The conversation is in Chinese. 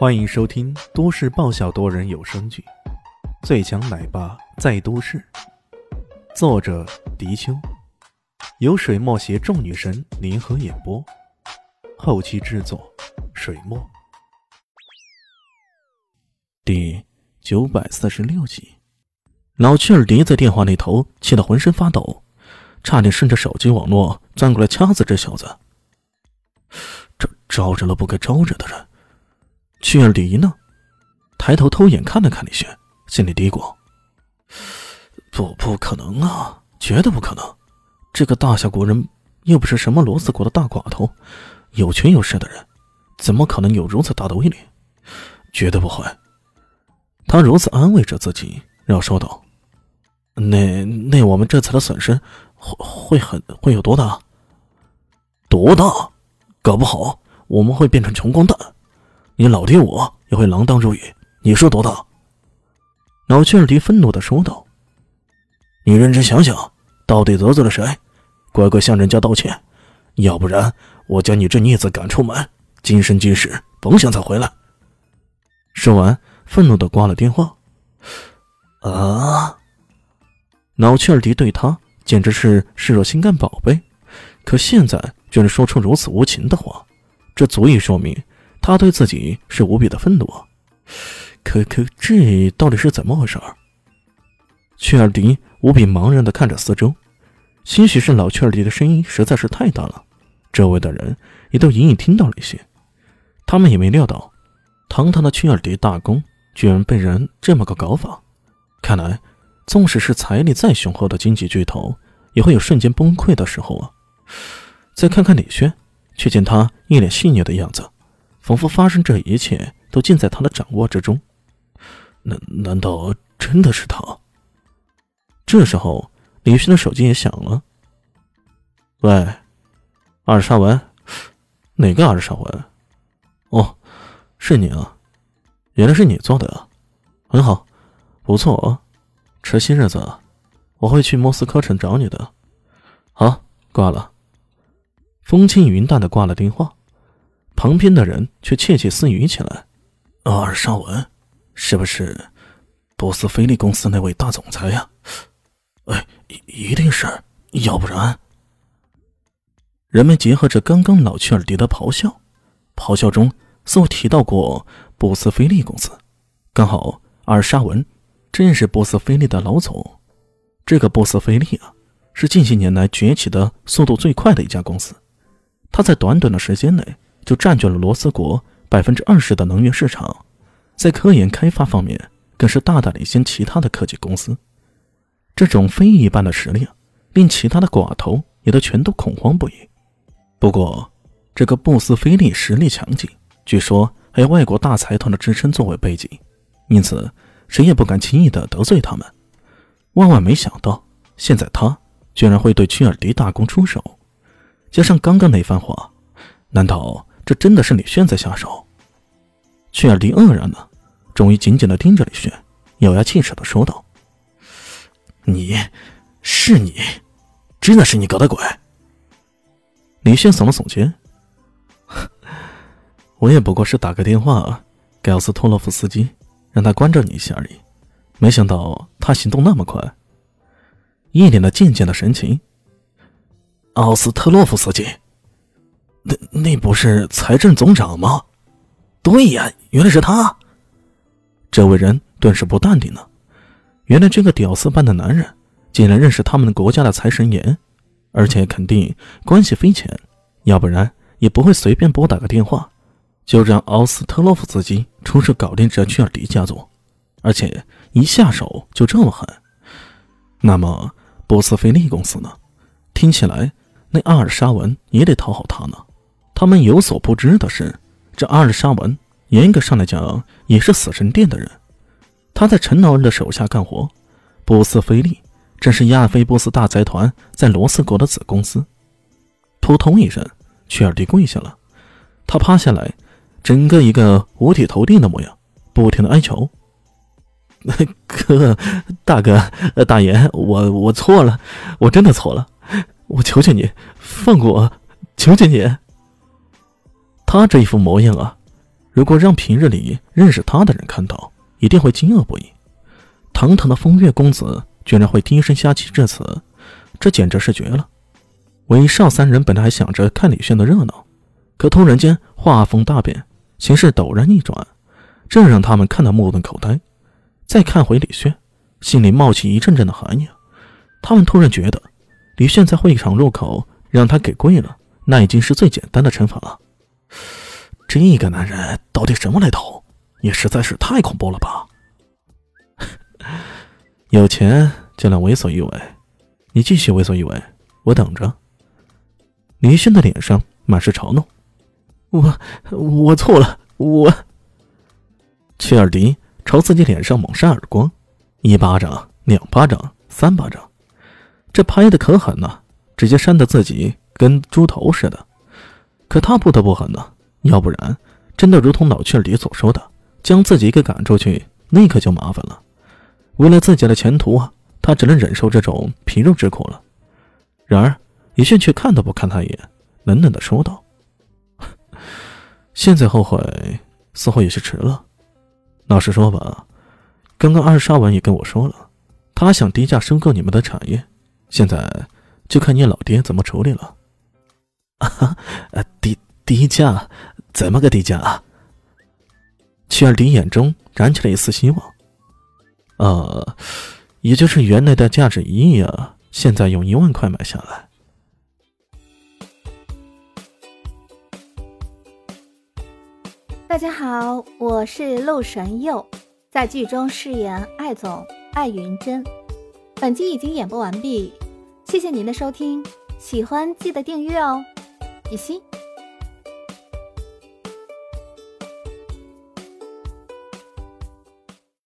欢迎收听都市爆笑多人有声剧《最强奶爸在都市》，作者：迪秋，由水墨携众女神联合演播，后期制作：水墨。第九百四十六集，老屈尔迪在电话那头气得浑身发抖，差点顺着手机网络钻过来掐死这小子。这招惹了不该招惹的人。屈尔迪呢？抬头偷眼看了看李轩，心里嘀咕：“不，不可能啊，绝对不可能！这个大夏国人又不是什么罗斯国的大寡头，有权有势的人，怎么可能有如此大的威力？绝对不会。”他如此安慰着自己，然后说道：“那那我们这次的损失会会很会有多大？多大？搞不好我们会变成穷光蛋。”你老爹我也会锒铛入狱，你说多大？老屈尔迪愤怒的说道：“你认真想想，到底得罪了谁？乖乖向人家道歉，要不然我将你这逆子赶出门，今生今世甭想再回来。”说完，愤怒的挂了电话。啊！老屈尔迪对他简直是视若心肝宝贝，可现在居然说出如此无情的话，这足以说明。他对自己是无比的愤怒，可可这到底是怎么回事儿？屈尔迪无比茫然的看着四周，兴许是老屈尔迪的声音实在是太大了，周围的人也都隐隐听到了一些。他们也没料到，堂堂的屈尔迪大公居然被人这么个搞法。看来，纵使是财力再雄厚的经济巨头，也会有瞬间崩溃的时候啊！再看看李轩，却见他一脸戏谑的样子。仿佛发生这一切都尽在他的掌握之中，难难道真的是他？这时候，李轩的手机也响了。喂，二沙文，哪个二沙文？哦，是你啊，原来是你做的啊，很好，不错哦，迟些日子我会去莫斯科城找你的。好，挂了。风轻云淡的挂了电话。旁边的人却窃窃私语起来：“尔沙文，是不是波斯菲利公司那位大总裁呀？哎，一定是，要不然……”人们结合着刚刚老去尔迪的咆哮，咆哮中似乎提到过波斯菲利公司。刚好尔沙文正是波斯菲利的老总。这个波斯菲利啊，是近些年来崛起的速度最快的一家公司。他在短短的时间内。就占据了罗斯国百分之二十的能源市场，在科研开发方面更是大大领先其他的科技公司。这种非一般的实力，令其他的寡头也都全都恐慌不已。不过，这个布斯菲利实力强劲，据说还有外国大财团的支撑作为背景，因此谁也不敢轻易的得罪他们。万万没想到，现在他居然会对屈尔迪大公出手，加上刚刚那番话，难道？这真的是李炫在下手？屈尔迪愕然了，终于紧紧的盯着李炫，咬牙切齿的说道：“你，是你，真的是你搞的鬼！”李炫耸了耸肩：“我也不过是打个电话给奥斯托洛夫斯基，让他关照你一下而已，没想到他行动那么快，一脸的贱贱的神情。”奥斯特洛夫斯基。那那不是财政总长吗？对呀，原来是他。这位人顿时不淡定了。原来这个屌丝般的男人竟然认识他们国家的财神爷，而且肯定关系匪浅，要不然也不会随便拨打个电话，就让奥斯特洛夫斯基出手搞定这屈尔迪家族，而且一下手就这么狠。那么波斯菲利公司呢？听起来那阿尔沙文也得讨好他呢。他们有所不知的是，这阿尔沙文严格上来讲也是死神殿的人。他在陈老二的手下干活。波斯菲利正是亚非波斯大财团在罗斯国的子公司。扑通一声，屈尔迪跪下了。他趴下来，整个一个五体投地的模样，不停的哀求：“哥，大哥，大爷，我我错了，我真的错了，我求求你放过我，求求你。”他这一副模样啊，如果让平日里认识他的人看到，一定会惊愕不已。堂堂的风月公子居然会低声下气致辞，这简直是绝了！韦少三人本来还想着看李炫的热闹，可突然间画风大变，形势陡然逆转，这让他们看得目瞪口呆。再看回李炫，心里冒起一阵阵的寒意。他们突然觉得，李炫在会场入口让他给跪了，那已经是最简单的惩罚了。这个男人到底什么来头？也实在是太恐怖了吧！有钱就能为所欲为，你继续为所欲为，我等着。林轩的脸上满是嘲弄。我我错了，我。切尔迪朝自己脸上猛扇耳光，一巴掌，两巴掌，三巴掌，这拍的可狠呐，直接扇得自己跟猪头似的。可他不得不狠呢，要不然真的如同老切尔迪所说的。将自己给赶出去，那可就麻烦了。为了自己的前途啊，他只能忍受这种皮肉之苦了。然而，李炫却看都不看他一眼，冷冷的说道：“ 现在后悔，似乎也是迟了。老实说吧，刚刚二沙文也跟我说了，他想低价收购你们的产业，现在就看你老爹怎么处理了。”啊，低低价？怎么个低价啊？切尔迪眼中燃起了一丝希望，呃，也就是原来的价值一亿啊，现在用一万块买下来。大家好，我是陆神佑，在剧中饰演艾总艾云珍。本集已经演播完毕，谢谢您的收听，喜欢记得订阅哦，比心。